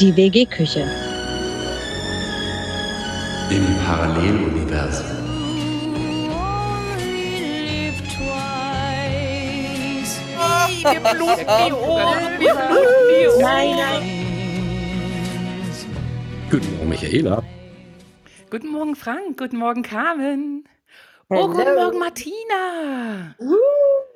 Die WG-Küche. Im Paralleluniversum. Wir bluten die Ohren. Wir bluten die Ohren. Nein, nein. Guten Morgen, Michaela. Guten Morgen, Frank. Guten Morgen, Carmen. Oh, guten. Morgen, Martina. Uh,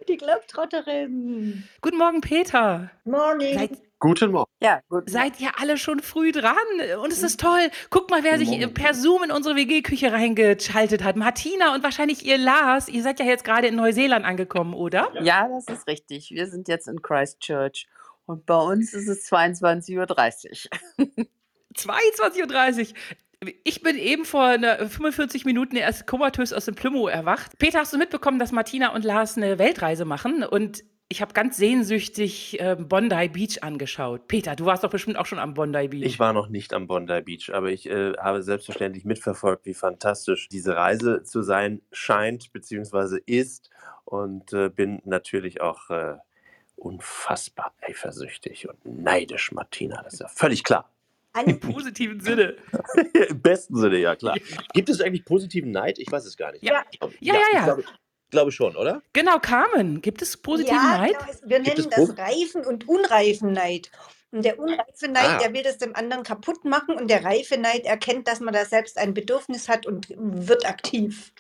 die Globetrotterin. Guten Morgen, Peter. Morning. Seid, Guten Morgen. Ja, gut. seid ihr alle schon früh dran? Und es ist toll. Guck mal, wer sich per Zoom in unsere WG-Küche reingeschaltet hat. Martina und wahrscheinlich ihr Lars. Ihr seid ja jetzt gerade in Neuseeland angekommen, oder? Ja, das ist richtig. Wir sind jetzt in Christchurch und bei uns ist es 22.30 Uhr. 22.30 Uhr. Ich bin eben vor einer 45 Minuten erst komatös aus dem Plümo erwacht. Peter, hast du mitbekommen, dass Martina und Lars eine Weltreise machen? Und ich habe ganz sehnsüchtig äh, Bondi Beach angeschaut. Peter, du warst doch bestimmt auch schon am Bondi Beach. Ich war noch nicht am Bondi Beach, aber ich äh, habe selbstverständlich mitverfolgt, wie fantastisch diese Reise zu sein scheint bzw. ist und äh, bin natürlich auch äh, unfassbar eifersüchtig und neidisch, Martina. Das ist ja völlig klar. Im positiven Sinne. Im besten Sinne, ja klar. Gibt es eigentlich positiven Neid? Ich weiß es gar nicht. Ja. Glaub- Ja, ja, ja. Ich glaube, glaube schon, oder? Genau, Carmen, gibt es positiven ja, Neid? Genau, es- wir Gibt es nennen das Reifen- und Unreifenneid. Und der unreife Neid, Ah. der will das dem anderen kaputt machen und der reife Neid erkennt, dass man da selbst ein Bedürfnis hat und wird aktiv.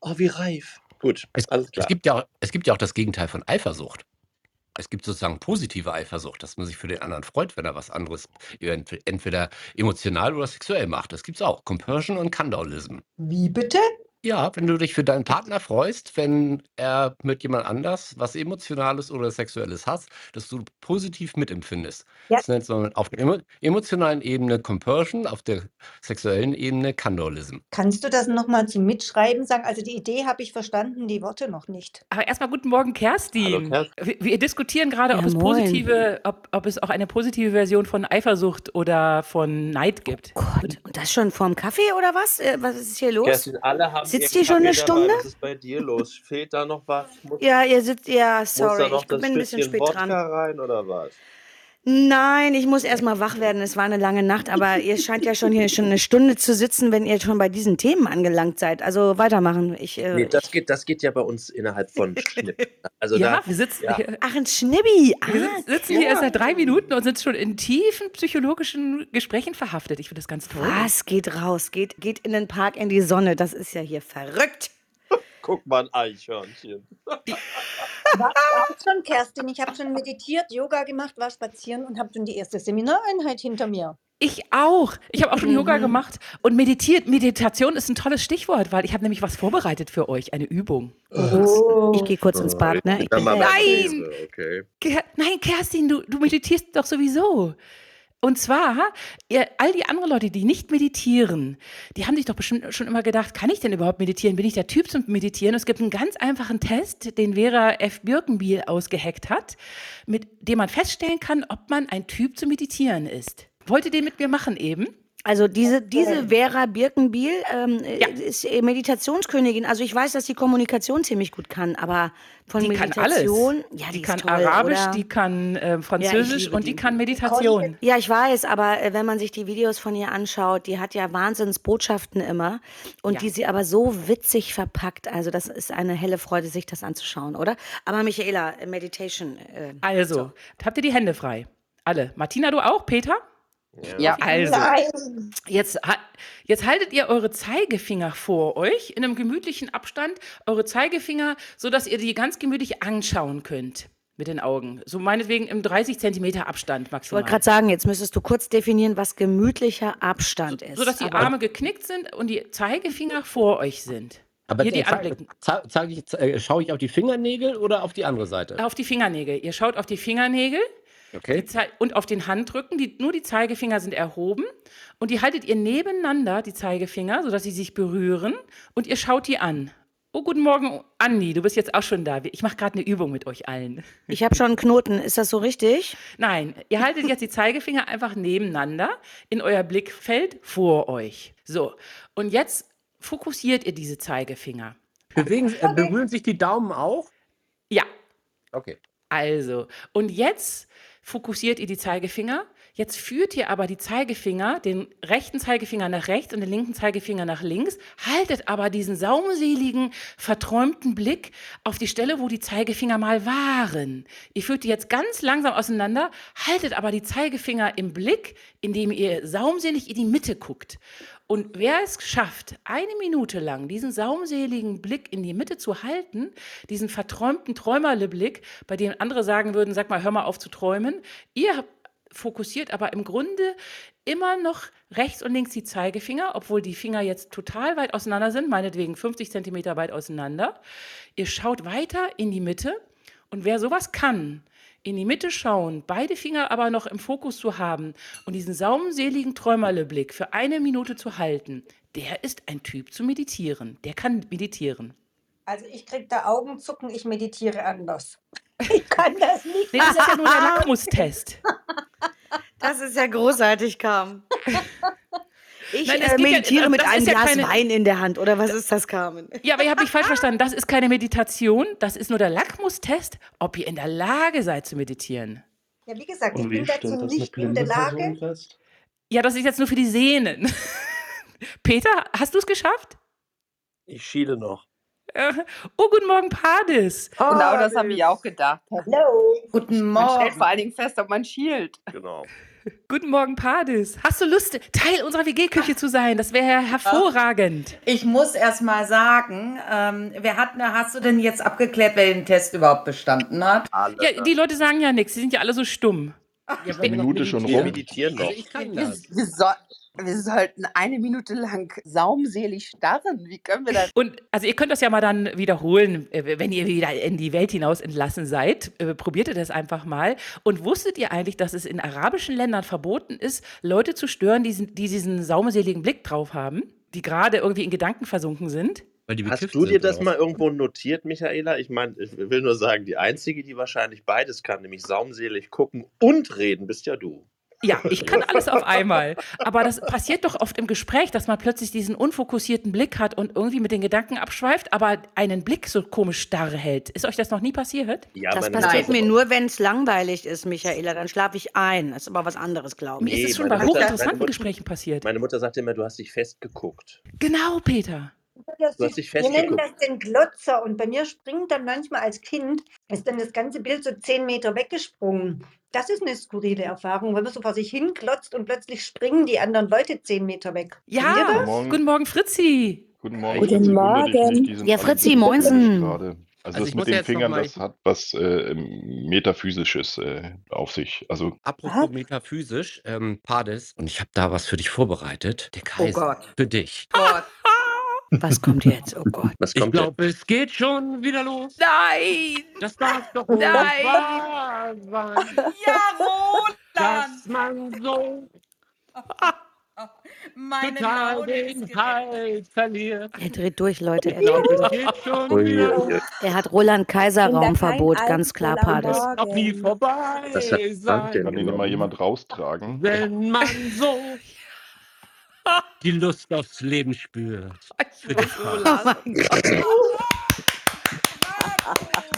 Oh, wie reif. Gut, Es, alles es, klar. gibt ja, auch- es gibt ja auch das Gegenteil von Eifersucht. Es gibt sozusagen positive Eifersucht, dass man sich für den anderen freut, wenn er was anderes ent- entweder emotional oder sexuell macht. Das gibt es auch. Compersion und Condolism. Wie bitte? Ja, wenn du dich für deinen Partner freust, wenn er mit jemand anders was Emotionales oder Sexuelles hat, dass du positiv mitempfindest. Ja. Das nennt man auf der emo emotionalen Ebene Compersion, auf der sexuellen Ebene Condolism. Kannst du das nochmal zum Mitschreiben sagen? Also die Idee habe ich verstanden, die Worte noch nicht. Aber erstmal guten Morgen, Kerstin. Hallo, Wir, wir diskutieren gerade, ob Ja, es moin. positive, ob, ob es auch eine positive Version von Eifersucht oder von Neid gibt. Gott, und das schon vorm Kaffee oder was? Äh, was ist hier los? Kerstin, alle haben Sitzt ihr schon eine. Stunde? Was ist bei dir los? Fehlt da noch was? Muss, Ja, ihr sitzt, ja, sorry, ich bin ein bisschen bisschen spät Wodka dran. rein oder was? Nein, ich muss erst mal wach werden. Es war eine lange Nacht, aber ihr scheint ja schon hier schon eine Stunde zu sitzen, wenn ihr schon bei diesen Themen angelangt seid. Also weitermachen. Ich, äh, Nee, das geht, das geht ja bei uns innerhalb von Schnipp. Also ja, da, wir sitzen, ja. hier, Ach, ein Schnibbi. wir Ah, sitzen, sitzen hier erst seit drei Minuten und sind schon in tiefen psychologischen Gesprächen verhaftet. Ich finde das ganz toll. was? Geht raus, geht, geht in den Park in die Sonne. Das ist ja hier verrückt. guck mal ein Eichhörnchen. War ich auch schon, Kerstin. Ich habe schon meditiert, Yoga gemacht, war spazieren und habe schon die erste Seminareinheit hinter mir. Ich auch. Ich habe auch schon Mhm. Yoga gemacht und meditiert. Meditation ist ein tolles Stichwort, weil ich habe nämlich was vorbereitet für euch, eine Übung. Oh. Ich gehe kurz ins Bad, ne? Ich bin Nein! Okay. Ker Nein, Kerstin, du, du meditierst doch sowieso. Und zwar, all die anderen Leute, die nicht meditieren, die haben sich doch bestimmt schon immer gedacht, kann ich denn überhaupt meditieren? Bin ich der Typ zum Meditieren? Es gibt einen ganz einfachen Test, den Vera F. Birkenbiel ausgeheckt hat, mit dem man feststellen kann, ob man ein Typ zum Meditieren ist. Wollt ihr den mit mir machen eben? Also diese, diese Vera Birkenbiel ähm, Ja. ist Meditationskönigin. Also ich weiß, dass sie Kommunikation ziemlich gut kann, aber von Die kann alles. Meditation, ja, die, Die kann toll, Arabisch, oder? die kann äh, Französisch liebe und die die. kann Meditation. Ja, ich weiß, aber äh, wenn man sich die Videos von ihr anschaut, die hat ja Wahnsinnsbotschaften immer und Ja. die sie aber so witzig verpackt. Also das ist eine helle Freude, sich das anzuschauen, oder? Aber Michaela, Meditation. Äh, Also, habt ihr die Hände frei? Alle. Martina, du auch? Peter? Ja. Also. Nein. Jetzt, jetzt haltet ihr eure Zeigefinger vor euch in einem gemütlichen Abstand, eure Zeigefinger, sodass ihr die ganz gemütlich anschauen könnt mit den Augen. So meinetwegen im 30 Zentimeter Abstand ich maximal. wollte gerade sagen, jetzt müsstest du kurz definieren, was gemütlicher Abstand ist. so dass die Aber- Arme geknickt sind und die Zeigefinger vor euch sind. Aber Hier die zeig- anblicken. zeig- zeig ich, äh, schaue ich auf die Fingernägel oder auf die andere Seite? Auf die Fingernägel. Ihr schaut auf die Fingernägel Okay. und auf den Handrücken. Die, nur die Zeigefinger sind erhoben und die haltet ihr nebeneinander, die Zeigefinger, sodass sie sich berühren und ihr schaut die an. Oh, guten Morgen, Andi, du bist jetzt auch schon da. Ich mache gerade eine Übung mit euch allen. Ich habe schon einen Knoten, ist das so richtig? Nein, ihr haltet jetzt die Zeigefinger einfach nebeneinander in euer Blickfeld vor euch. So, und jetzt fokussiert ihr diese Zeigefinger. Bewegen, äh, berühren sich die Daumen auch? Ja, Okay. also, und jetzt fokussiert ihr die Zeigefinger. Jetzt führt ihr aber die Zeigefinger, den rechten Zeigefinger nach rechts und den linken Zeigefinger nach links, haltet aber diesen saumseligen, verträumten Blick auf die Stelle, wo die Zeigefinger mal waren. Ihr führt die jetzt ganz langsam auseinander, haltet aber die Zeigefinger im Blick, indem ihr saumselig in die Mitte guckt. Und wer es schafft, eine Minute lang diesen saumseligen Blick in die Mitte zu halten, diesen verträumten Träumerle-Blick, bei dem andere sagen würden, sag mal, hör mal auf zu träumen, ihr fokussiert aber im Grunde immer noch rechts und links die Zeigefinger, obwohl die Finger jetzt total weit auseinander sind, meinetwegen 50 Zentimeter weit auseinander. Ihr schaut weiter in die Mitte und wer sowas kann, in die Mitte schauen, beide Finger aber noch im Fokus zu haben und diesen saumseligen Träumerle-Blick für eine Minute zu halten, der ist ein Typ zu meditieren. Der kann meditieren. Also ich kriege da Augenzucken, ich meditiere anders. Ich kann das nicht. Nee, das ist ja nur der Lackmustest. Das ist ja großartig, Carmen. Ich Nein, äh, geht ja- meditiere mit einem ja Glas keine- Wein in der Hand, oder was ist das, Carmen? Ja, aber ihr habt mich falsch verstanden. Das ist keine Meditation. Das ist nur der Lackmustest, ob ihr in der Lage seid zu meditieren. Ja, wie gesagt, ich Und bin wie dazu nicht in der Lage. fest? Ja, das ist jetzt nur für die Sehnen. Peter, hast du es geschafft? Ich schiele noch. Äh, Oh, guten Morgen, Pades. Genau das habe ich auch gedacht. Hallo. Guten Man stellt Morgen. vor allen Dingen fest, ob man schielt. Genau. Guten Morgen, Pades. Hast du Lust, Teil unserer WG-Küche zu sein? Das wäre hervorragend. Ich muss erst mal sagen, ähm, wer hat, na, hast du denn jetzt abgeklärt, wer den Test überhaupt bestanden hat? Alle. Ja, die Leute sagen ja nichts. Sie sind ja alle so stumm. Ja, eine Minute schon wir rum. meditieren Also noch. ich kann das. Wir, soll, wir sollten eine Minute lang saumselig starren. Wie können wir das? Und also ihr könnt das ja mal dann wiederholen, äh, wenn ihr wieder in die Welt hinaus entlassen seid. Äh, Probiert ihr das einfach mal. Und wusstet ihr eigentlich, dass es in arabischen Ländern verboten ist, Leute zu stören, die, diesen- die diesen saumseligen Blick drauf haben, die gerade irgendwie in Gedanken versunken sind? Weil die Hast du dir das oder mal irgendwo notiert, Michaela? Ich meine, ich will nur sagen, die Einzige, die wahrscheinlich beides kann, nämlich saumselig gucken und reden, bist ja du. Ja, ich kann alles auf einmal. Aber das passiert doch oft im Gespräch, dass man plötzlich diesen unfokussierten Blick hat und irgendwie mit den Gedanken abschweift, aber einen Blick so komisch starr hält. Ist euch das noch nie passiert? Ja, Das passiert Mutter- mir nur, wenn es langweilig ist, Michaela. Dann schlafe ich ein. Das ist aber was anderes, glaube Mir ich. Nee, ist es schon bei hochinteressanten Gesprächen passiert. Meine Mutter sagte immer, du hast dich festgeguckt. Genau, Peter. Du hast dich wir nennen das den Glotzer und bei mir springt dann manchmal als Kind, ist dann das ganze Bild so zehn Meter weggesprungen. Das ist eine skurrile Erfahrung, wenn man so vor sich hinglotzt und plötzlich springen die anderen Leute zehn Meter weg. Ja? Guten Morgen. guten Morgen, Fritzi. Guten Morgen. Guten Morgen. Ja, Fritzi, moinsen. Also, Also das mit den Fingern, das hat was äh, Metaphysisches äh, auf sich. Also Apropos metaphysisch, ähm, Pades, und ich habe da was für dich vorbereitet. Der Oh Kaiser Gott. für dich. Gott. Was kommt jetzt? Oh Gott. Was Ich kommt jetzt? glaube, es geht schon wieder los. Nein! Das darf doch wohl Nein. nicht wahr sein, dass man so Meine total Laune den. Halt verliert. Er dreht durch, Leute. Ich Er, dreht glaube, durch. es geht schon Ui, wieder ui, ui. los. er hat Roland Kaiser Raumverbot, ganz klar, Pades. Noch nie vorbei Was hat kann ihn immer jemand raustragen. wenn man so die Lust aufs Leben spürt. Für dich, Pades.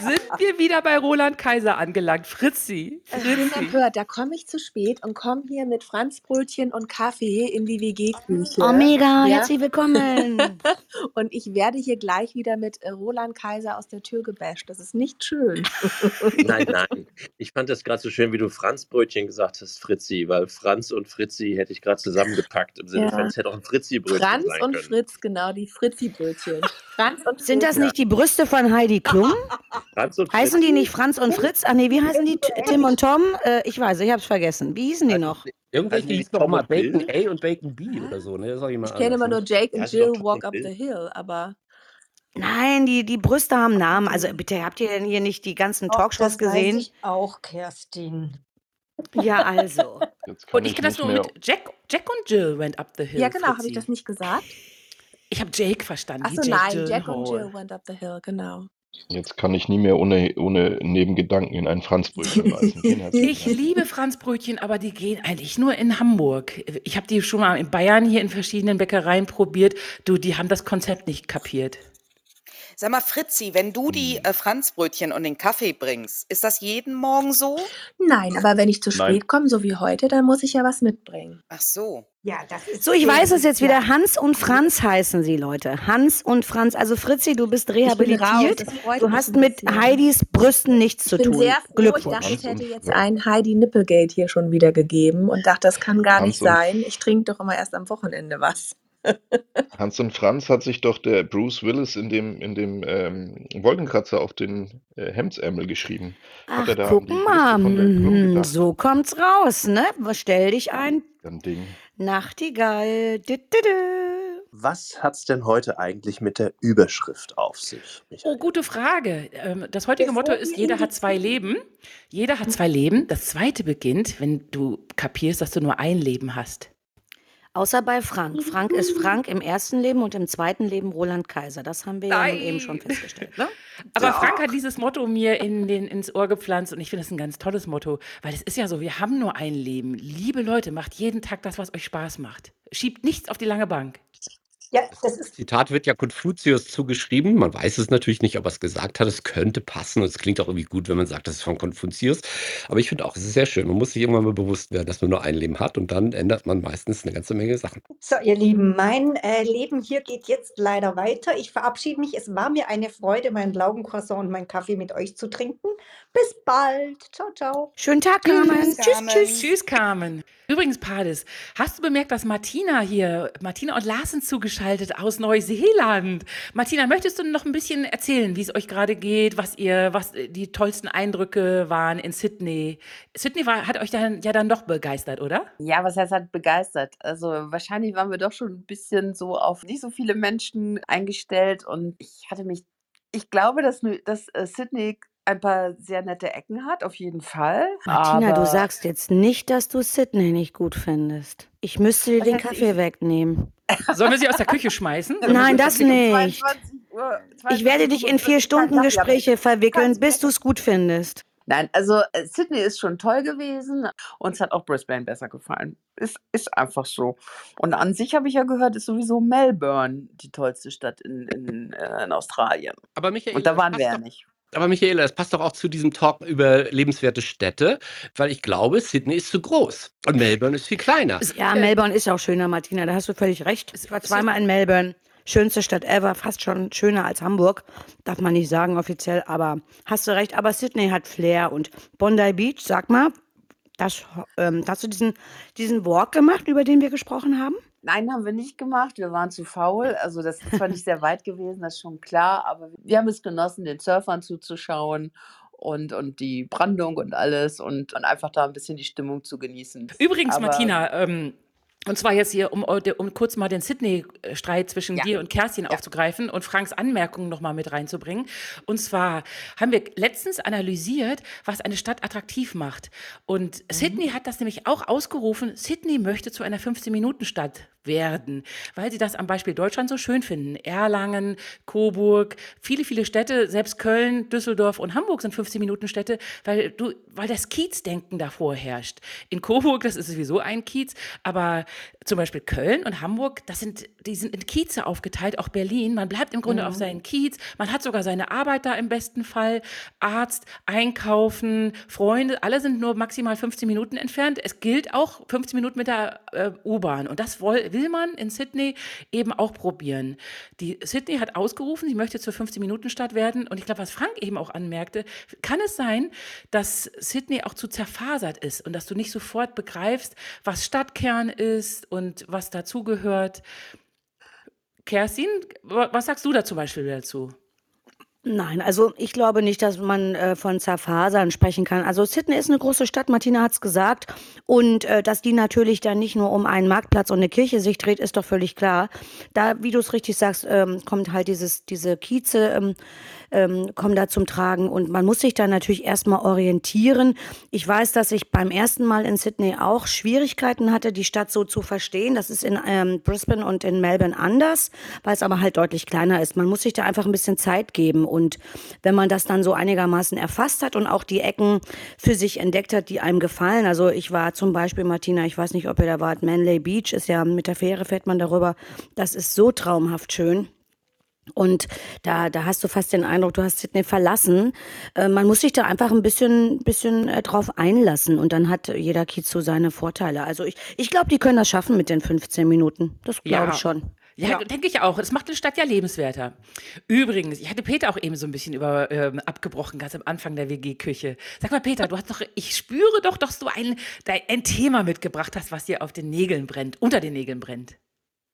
Sind wir wieder bei Roland Kaiser angelangt? Fritzi. Ich bin Fritzi. empört, da komme ich zu spät und komme hier mit Franzbrötchen und Kaffee in die WG-Küche. Oh, mega. Ja. Herzlich willkommen. Und ich werde hier gleich wieder mit äh, Roland Kaiser aus der Tür gebasht. Das ist nicht schön. Nein, nein. Ich fand das gerade so schön, wie du Franzbrötchen gesagt hast, Fritzi, weil Franz und Fritzi hätte ich gerade zusammengepackt. Im Sinne Ja. von, es hätte auch ein Fritzi-Brötchen Franz sein und können. Fritz, genau, die Fritzi-Brötchen. Franz und Sind das nicht die Brüste von Heidi Klum? Franz und Heißen die Fritzi? nicht Franz und Fritz? Ach nee, wie heißen die? Tim und Tom? Äh, ich weiß, ich hab's vergessen. Wie hießen die noch? Irgendwelche Also die hieß doch mal und Bill? Bacon A und Bacon B oder so, ne? Ich kenne immer nur. Jake und Jill Walk und Up the Hill, aber Nein, die, die Brüste haben Namen. Also bitte, habt ihr denn hier nicht die ganzen Auch Talkshows das weiß gesehen? ich auch, Kerstin. Ja, also. Und ich kenne das nur mit Jack, Jack und Jill went up the hill. ja genau, habe ich das nicht gesagt? Ich habe Jake verstanden. Achso, nein, Jack und Gyllenhaal. Jill went up the hill, genau. Jetzt kann ich nie mehr ohne, ohne Nebengedanken in ein Franzbrötchen beißen. Ich liebe Franzbrötchen, aber die gehen eigentlich nur in Hamburg. Ich habe die schon mal in Bayern hier in verschiedenen Bäckereien probiert. Du, die haben das Konzept nicht kapiert. Sag mal, Fritzi, wenn du die Hm. äh, Franzbrötchen und den Kaffee bringst, ist das jeden Morgen so? Nein, aber wenn ich zu Nein. spät komme, so wie heute, dann muss ich ja was mitbringen. Ach so. Ja, das ist So, ich weiß es jetzt wieder. Hans und Franz heißen sie, Leute. Hans und Franz. Also Fritzi, du bist Ich raus. rehabilitiert. Das freut Du mich hast ein mit bisschen. Heidis Brüsten nichts zu Ich bin tun. sehr froh. Ich Glückwunsch. dachte, es Hans hätte jetzt ein Heidi Nipplegate hier schon wieder gegeben und dachte, das kann gar nicht Hans und- sein. Ich trinke doch immer erst am Wochenende was. Hans und Franz hat sich doch der Bruce Willis in dem, in dem ähm, Wolkenkratzer auf den äh, Hemdsärmel geschrieben. Hat Ach, er da guck mal. gedacht? So kommt's raus, ne? Was Stell dich ein. Dann Ding. Nachtigall. Dü, dü, dü. Was hat's denn heute eigentlich mit der Überschrift auf sich, Oh, Michael? gute Frage. Ähm, Das heutige Motto Bevor ist, jeder hat zwei Leben. Jeder hat zwei Leben. Das zweite beginnt, wenn du kapierst, dass du nur ein Leben hast. Außer bei Frank. Frank ist Frank im ersten Leben und im zweiten Leben Roland Kaiser. Das haben wir ja nun eben schon festgestellt. Ne? Aber Frank hat dieses Motto mir in den, ins Ohr gepflanzt und ich finde es ein ganz tolles Motto, weil es ist ja so, wir haben nur ein Leben. Liebe Leute, macht jeden Tag das, was euch Spaß macht. Schiebt nichts auf die lange Bank. Ja, das ist Zitat wird ja Konfuzius zugeschrieben. Man weiß es natürlich nicht, ob er es gesagt hat. Es könnte passen und es klingt auch irgendwie gut, wenn man sagt, das ist von Konfuzius. Aber ich finde auch, es ist sehr schön. Man muss sich irgendwann mal bewusst werden, dass man nur ein Leben hat und dann ändert man meistens eine ganze Menge Sachen. So, ihr Lieben, mein äh, Leben hier geht jetzt leider weiter. Ich verabschiede mich. Es war mir eine Freude, meinen Laugencroissant und meinen Kaffee mit euch zu trinken. Bis bald. Ciao, ciao. Schönen Tag, Carmen. Tschüss, Tschüss, Carmen. tschüss. Tschüss, Carmen. Übrigens, Pades, hast du bemerkt, dass Martina hier, Martina und Lars sind zugeschaltet aus Neuseeland. Martina, möchtest du noch ein bisschen erzählen, wie es euch gerade geht, was ihr, was die tollsten Eindrücke waren in Sydney? Sydney war, hat euch dann ja dann doch begeistert, oder? Ja, was heißt halt begeistert? Also wahrscheinlich waren wir doch schon ein bisschen so auf nicht so viele Menschen eingestellt und ich hatte mich, ich glaube, dass, dass äh, Sydney ein paar sehr nette Ecken hat, auf jeden Fall. Martina, du sagst jetzt nicht, dass du Sydney nicht gut findest. Ich müsste dir den Kaffee ich? wegnehmen. Sollen wir sie aus der Küche schmeißen? Nein, das nicht. 22 Uhr, Ich werde dich in vier 22, Stunden Gespräche verwickeln, bis du es gut findest. Nein, also äh, Sydney ist schon toll gewesen. Uns hat auch Brisbane besser gefallen. Ist, ist einfach so. Und an sich habe ich ja gehört, ist sowieso Melbourne die tollste Stadt in, in, äh, in Australien. Aber Michael, Und da waren wir ja nicht. Aber Michaela, das passt doch auch zu diesem Talk über lebenswerte Städte, weil ich glaube, Sydney ist zu groß und Melbourne ist viel kleiner. Ja, Melbourne ist auch schöner, Martina, da hast du völlig recht. Ich war zweimal in Melbourne. Schönste Stadt ever, fast schon schöner als Hamburg. Darf man nicht sagen offiziell, aber hast du recht. Aber Sydney hat Flair und Bondi Beach, sag mal, das, ähm, hast du diesen, diesen Walk gemacht, über den wir gesprochen haben? Nein, haben wir nicht gemacht. Wir waren zu faul. Also das ist zwar nicht sehr weit gewesen, das ist schon klar, aber wir haben es genossen, den Surfern zuzuschauen und, und die Brandung und alles und, und einfach da ein bisschen die Stimmung zu genießen. Übrigens, Aber- Martina, ähm, und zwar jetzt hier, um, um kurz mal den Sydney-Streit zwischen Ja. dir und Kerstin aufzugreifen und Franks Anmerkungen nochmal mit reinzubringen. Und zwar haben wir letztens analysiert, was eine Stadt attraktiv macht. Und Sydney hat das nämlich auch ausgerufen, Sydney möchte zu einer 15-Minuten-Stadt werden, weil sie das am Beispiel Deutschland so schön finden. Erlangen, Coburg, viele, viele Städte, selbst Köln, Düsseldorf und Hamburg sind 15-Minuten-Städte, weil du, weil das Kiezdenken davor herrscht. In Coburg, das ist sowieso ein Kiez, aber zum Beispiel Köln und Hamburg, das sind, die sind in Kieze aufgeteilt, auch Berlin. Man bleibt im Grunde auf seinen Kiez, man hat sogar seine Arbeit da im besten Fall, Arzt, Einkaufen, Freunde, alle sind nur maximal 15 Minuten entfernt. Es gilt auch 15 Minuten mit der äh, U-Bahn und das woll, will man in Sydney eben auch probieren. Die Sydney hat ausgerufen, sie möchte zur 15-Minuten-Stadt werden und ich glaube, was Frank eben auch anmerkte, kann es sein, dass Sydney auch zu zerfasert ist und dass du nicht sofort begreifst, was Stadtkern ist und was dazugehört. Kerstin, wa- was sagst du da zum Beispiel dazu? Nein, also ich glaube nicht, dass man äh, von Zerfasern sprechen kann. Also Sydney ist eine große Stadt, Martina hat's gesagt. Und äh, dass die natürlich dann nicht nur um einen Marktplatz und eine Kirche sich dreht, ist doch völlig klar. Da, wie du es richtig sagst, ähm, kommt halt dieses, diese Kieze, ähm, ähm, kommen da zum Tragen. Und man muss sich da natürlich erstmal orientieren. Ich weiß, dass ich beim ersten Mal in Sydney auch Schwierigkeiten hatte, die Stadt so zu verstehen. Das ist in ähm, Brisbane und in Melbourne anders, weil es aber halt deutlich kleiner ist. Man muss sich da einfach ein bisschen Zeit geben. Und wenn man das dann so einigermaßen erfasst hat und auch die Ecken für sich entdeckt hat, die einem gefallen. Also ich war zum Beispiel, Martina, ich weiß nicht, ob ihr da wart, Manley Beach ist ja mit der Fähre fährt man darüber. Das ist so traumhaft schön. Und da, da hast du fast den Eindruck, du hast Sydney verlassen. Äh, man muss sich da einfach ein bisschen, bisschen äh, drauf einlassen und dann hat jeder Kiez so seine Vorteile. Also ich, ich glaube, die können das schaffen mit den 15 Minuten. Das glaube Ja. ich schon. Ja, denke ich auch. Das macht eine Stadt ja lebenswerter. Übrigens, ich hatte Peter auch eben so ein bisschen über ähm, abgebrochen, ganz am Anfang der WG-Küche. Sag mal, Peter, du hast doch, ich spüre doch, dass du ein, ein Thema mitgebracht hast, was dir auf den Nägeln brennt, unter den Nägeln brennt.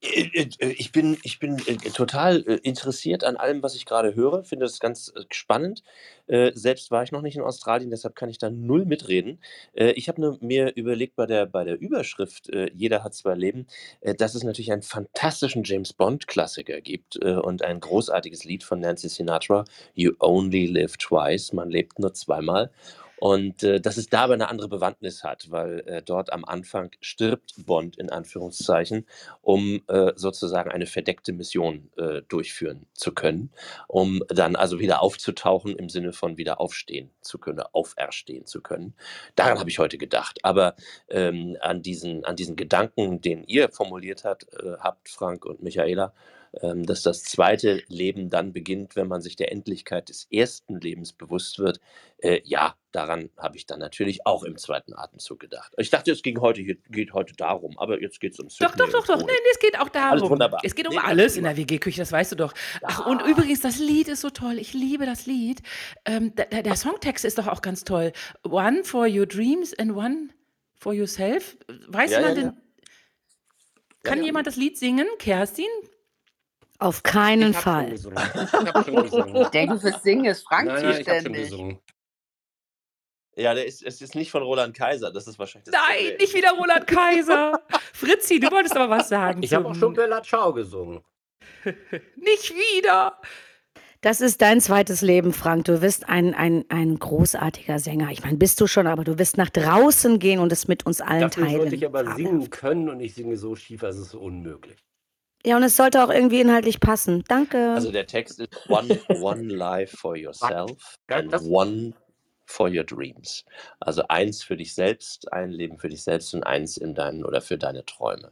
Äh, äh, Ich bin, ich bin äh, total äh, interessiert an allem, was ich gerade höre. Finde das ganz äh, spannend. Äh, Selbst war ich noch nicht in Australien, deshalb kann ich da null mitreden. Äh, Ich habe nur mir überlegt bei der, bei der Überschrift äh, Jeder hat zwei Leben, äh, dass es natürlich einen fantastischen James Bond-Klassiker gibt äh, und ein großartiges Lied von Nancy Sinatra, You Only Live Twice, man lebt nur zweimal. Und äh, dass es da aber eine andere Bewandtnis hat, weil äh, dort am Anfang stirbt Bond in Anführungszeichen, um äh, sozusagen eine verdeckte Mission äh, durchführen zu können, um dann also wieder aufzutauchen im Sinne von wieder aufstehen zu können, auferstehen zu können. Daran habe ich heute gedacht. Aber ähm, an, diesen, an diesen Gedanken, den ihr formuliert hat, äh, habt, Frank und Michaela, dass das zweite Leben dann beginnt, wenn man sich der Endlichkeit des ersten Lebens bewusst wird. Äh, ja, daran habe ich dann natürlich auch im zweiten Atemzug gedacht. Ich dachte, es ging heute, hier- geht heute darum, aber jetzt geht es um Doch, doch, doch, doch. Nee, es geht auch darum. Alles wunderbar. Es geht um Nee, alles in der WG-Küche, das weißt du doch. Ach, und übrigens, das Lied ist so toll. Ich liebe das Lied. Ähm, der, der Songtext ist doch auch ganz toll. One for your dreams and one for yourself. Weiß Ja, jemand ja, den. ja. Kann ja. jemand das Lied singen? Kerstin? Auf keinen Ich Fall. Ich habe schon gesungen. Ich denke, fürs Singen ist Frank Nein, nein, ich habe schon zuständig. gesungen. Ja, der ist, es ist nicht von Roland Kaiser, das ist wahrscheinlich das Nein, Problem. nicht wieder Roland Kaiser. Fritzi, du wolltest aber was sagen. Ich habe auch schon Bella Ciao gesungen. Nicht wieder. Das ist dein zweites Leben, Frank. Du wirst ein, ein, ein großartiger Sänger. Ich meine, bist du schon, aber du wirst nach draußen gehen und es mit uns allen Dafür teilen. sollte ich aber singen können und ich singe so schief, als es ist unmöglich. Ja, und es sollte auch irgendwie inhaltlich passen. Danke. Also der Text ist One, one life for yourself and one for your dreams. Also eins für dich selbst, ein Leben für dich selbst und eins in deinen oder für deine Träume.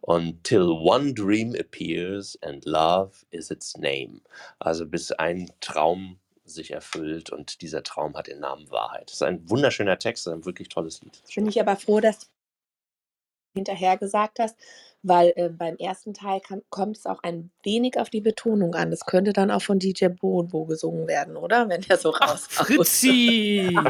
Und till one dream appears and love is its name. Also bis ein Traum sich erfüllt und dieser Traum hat den Namen Wahrheit. Das ist ein wunderschöner Text, ein wirklich tolles Lied. Bin ich aber froh, dass du hinterher gesagt hast, weil äh, beim ersten Teil kommt es auch ein wenig auf die Betonung an. Das könnte dann auch von DJ Bobo gesungen werden, oder? Wenn der so Ach, raus. Fritzi.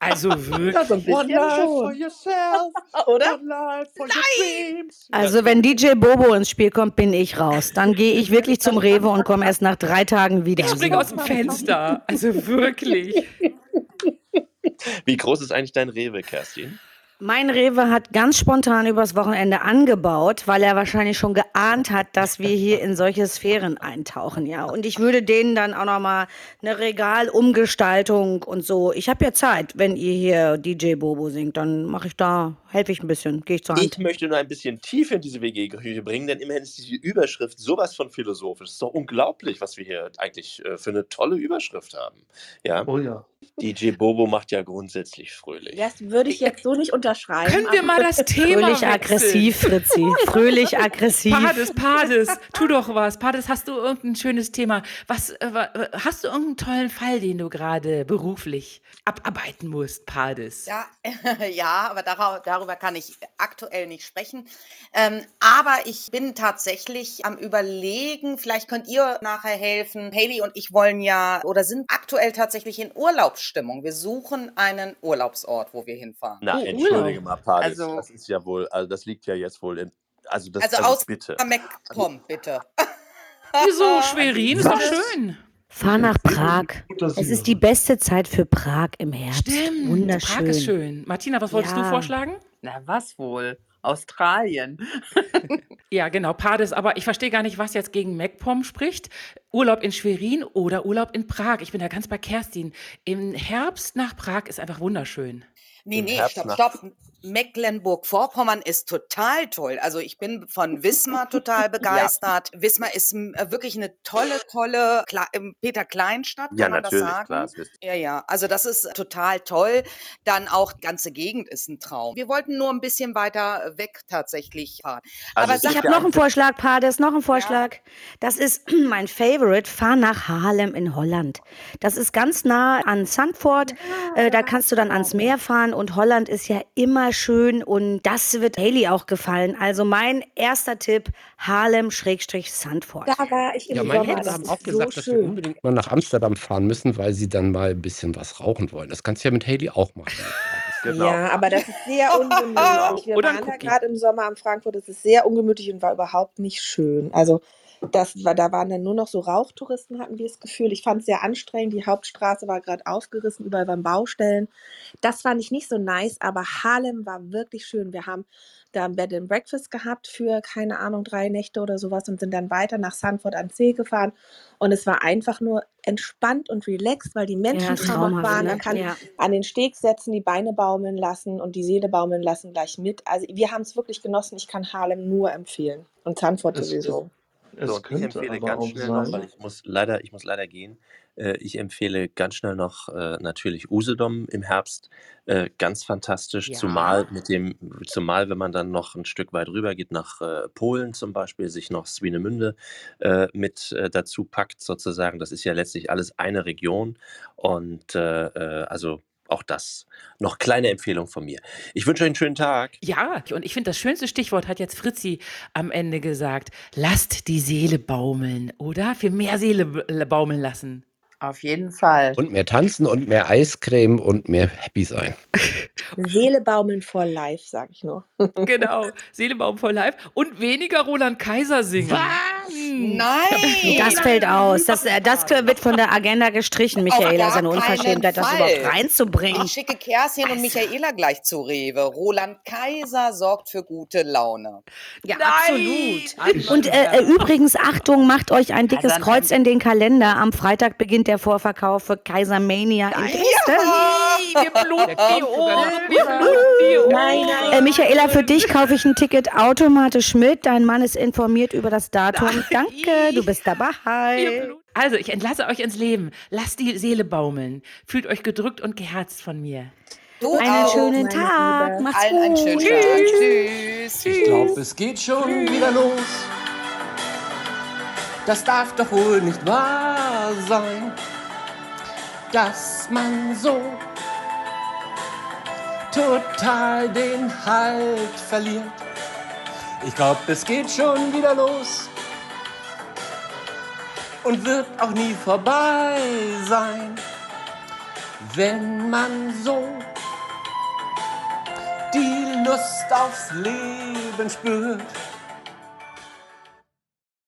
Also wirklich. Ja, so ein bisschen schon. yourself, Oder? life for Nein! dreams. Also wenn DJ Bobo ins Spiel kommt, bin ich raus. Dann gehe ich wirklich zum Rewe und komme erst nach drei Tagen wieder. Ich springe aus dem Fenster. Also wirklich. Wie groß ist eigentlich dein Rewe, Kerstin? Mein Rewe hat ganz spontan übers Wochenende angebaut, weil er wahrscheinlich schon geahnt hat, dass wir hier in solche Sphären eintauchen, ja. Und ich würde denen dann auch noch mal eine Regalumgestaltung und so. Ich habe ja Zeit, wenn ihr hier DJ Bobo singt, dann mache ich da, helfe ich ein bisschen, gehe ich zur Hand. Ich möchte nur ein bisschen tief in diese WG-Küche bringen, denn immerhin ist diese Überschrift sowas von philosophisch. Es ist doch unglaublich, was wir hier eigentlich äh, für eine tolle Überschrift haben. Ja, Oh ja. DJ Bobo macht ja grundsätzlich fröhlich. Das würde ich jetzt so nicht unterschreiben. Können wir mal das Thema Fröhlich wechseln? aggressiv, Fritzi. Fröhlich aggressiv. Pades, Pades, tu doch was. Pades, hast du irgendein schönes Thema? Was, äh, äh, hast du irgendeinen tollen Fall, den du gerade beruflich abarbeiten musst, Pades? Ja, ja, aber darüber, darüber kann ich aktuell nicht sprechen. Ähm, aber ich bin tatsächlich am Überlegen, vielleicht könnt ihr nachher helfen. Haley und ich wollen ja oder sind aktuell tatsächlich in Urlaubsstimmung. Wir suchen einen Urlaubsort, wo wir hinfahren. Na, Oh, entschuldige mal, Pades, Also- das ist ja wohl, also das liegt ja jetzt wohl in, also das, Also also, aus bitte. MacPom, bitte. Wieso? Schwerin ist doch Was? schön. Fahr nach Prag. Gut, Es ist die beste Zeit für Prag im Herbst. Stimmt. Wunderschön. Prag ist schön. Martina, was wolltest du Ja. vorschlagen? Na, was wohl? Australien. Ja, genau, Pades. Aber ich verstehe gar nicht, was jetzt gegen MacPom spricht. Urlaub in Schwerin oder Urlaub in Prag. Ich bin da ganz bei Kerstin. Im Herbst nach Prag ist einfach wunderschön. Nee, nee, stopp, stopp. Mecklenburg-Vorpommern ist total toll. Also ich bin von Wismar total begeistert. Wismar ist äh, wirklich eine tolle, tolle Kle ähm, Peter Kleinstadt, Ja, kann man das natürlich, sagen? klar, das Ja, ja. Also das ist total toll. Dann auch die ganze Gegend ist ein Traum. Wir wollten nur ein bisschen weiter weg tatsächlich fahren. Also Aber Ich habe ja noch ein einen Vorschlag, Pades, noch einen Vorschlag. Das ist mein Favorite. Fahr nach Haarlem in Holland. Das ist ganz nah an Sandford. Äh, da kannst du dann ans Meer fahren und Holland ist ja immer schön und das wird Haley auch gefallen. Also mein erster Tipp, Haarlem-Sandford. Da war ich im Ja, meine Sommer. Eltern Das haben auch gesagt, so dass wir schön. unbedingt mal nach Amsterdam fahren müssen, weil sie dann mal ein bisschen was rauchen wollen. Das kannst du ja mit Haley auch machen. Genau. Ja, aber das ist sehr ungemütlich. Wir waren da Cookie. gerade im Sommer am Frankfurt. Es ist sehr ungemütlich und war überhaupt nicht schön. Also das war, da waren dann nur noch so Rauchtouristen, hatten wir das Gefühl. Ich fand es sehr anstrengend. Die Hauptstraße war gerade aufgerissen, überall waren Baustellen. Das fand ich nicht so nice, aber Harlem war wirklich schön. Wir haben da ein Bed and Breakfast gehabt für, keine Ahnung, drei Nächte oder sowas und sind dann weiter nach Sanford an See gefahren. Und es war einfach nur entspannt und relaxed, weil die Menschen Ja, traumhaft traumhaft, waren. ne? Man kann Ja. an den Steg setzen, die Beine baumeln lassen und die Seele baumeln lassen gleich mit. Also wir haben es wirklich genossen. Ich kann Harlem nur empfehlen. Und Sanford Es, sowieso. Es So, ich empfehle ganz schnell noch, weil sein, ich muss leider, ich muss leider gehen. Äh, ich empfehle ganz schnell noch äh, natürlich Usedom im Herbst. Äh, ganz fantastisch, zumal Ja. mit dem, zumal wenn man dann noch ein Stück weit rüber geht nach Polen zum Beispiel, sich noch Swinemünde mit dazu packt sozusagen. Das ist ja letztlich alles eine Region und also auch das noch kleine Empfehlung von mir. Ich wünsche euch einen schönen Tag. Ja, und ich finde, das schönste Stichwort hat jetzt Fritzi am Ende gesagt. Lasst die Seele baumeln, oder? Für mehr Seele baumeln lassen. Auf jeden Fall. Und mehr tanzen und mehr Eiscreme und mehr happy sein. Seele baumeln for life, sag ich nur. Genau, Seele baumeln voll live. Und weniger Roland Kaiser singen. Hm. Nein! Das fällt aus. Das, äh, das wird von der Agenda gestrichen, Michaela. Seine Unverschämtheit, das überhaupt reinzubringen. Ich schicke Kerstin und Michaela gleich zu Rewe. Roland Kaiser sorgt für gute Laune. Ja, Nein! absolut. Und äh, äh, übrigens, Achtung, macht euch ein dickes dann- Kreuz in den Kalender. Am Freitag beginnt der Vorverkauf für Kaisermania in Dresden. Wir bluten die Ohren. Wir bluten die Ohren. Nein, nein. Äh, Michaela, für dich kaufe ich ein Ticket automatisch mit. Dein Mann ist informiert über das Datum. Danke, du bist dabei. Also, ich entlasse euch ins Leben. Lasst die Seele baumeln. Fühlt euch gedrückt und geherzt von mir. Du Einen auch. schönen meine Tag. Liebe. Macht's Allen einen gut. schönen Tag. Tschüss. Ich glaube, es geht schon wieder los. Das darf doch wohl nicht wahr sein, dass man so total den Halt verliert. Ich glaube, es geht schon wieder los und wird auch nie vorbei sein, wenn man so die Lust aufs Leben spürt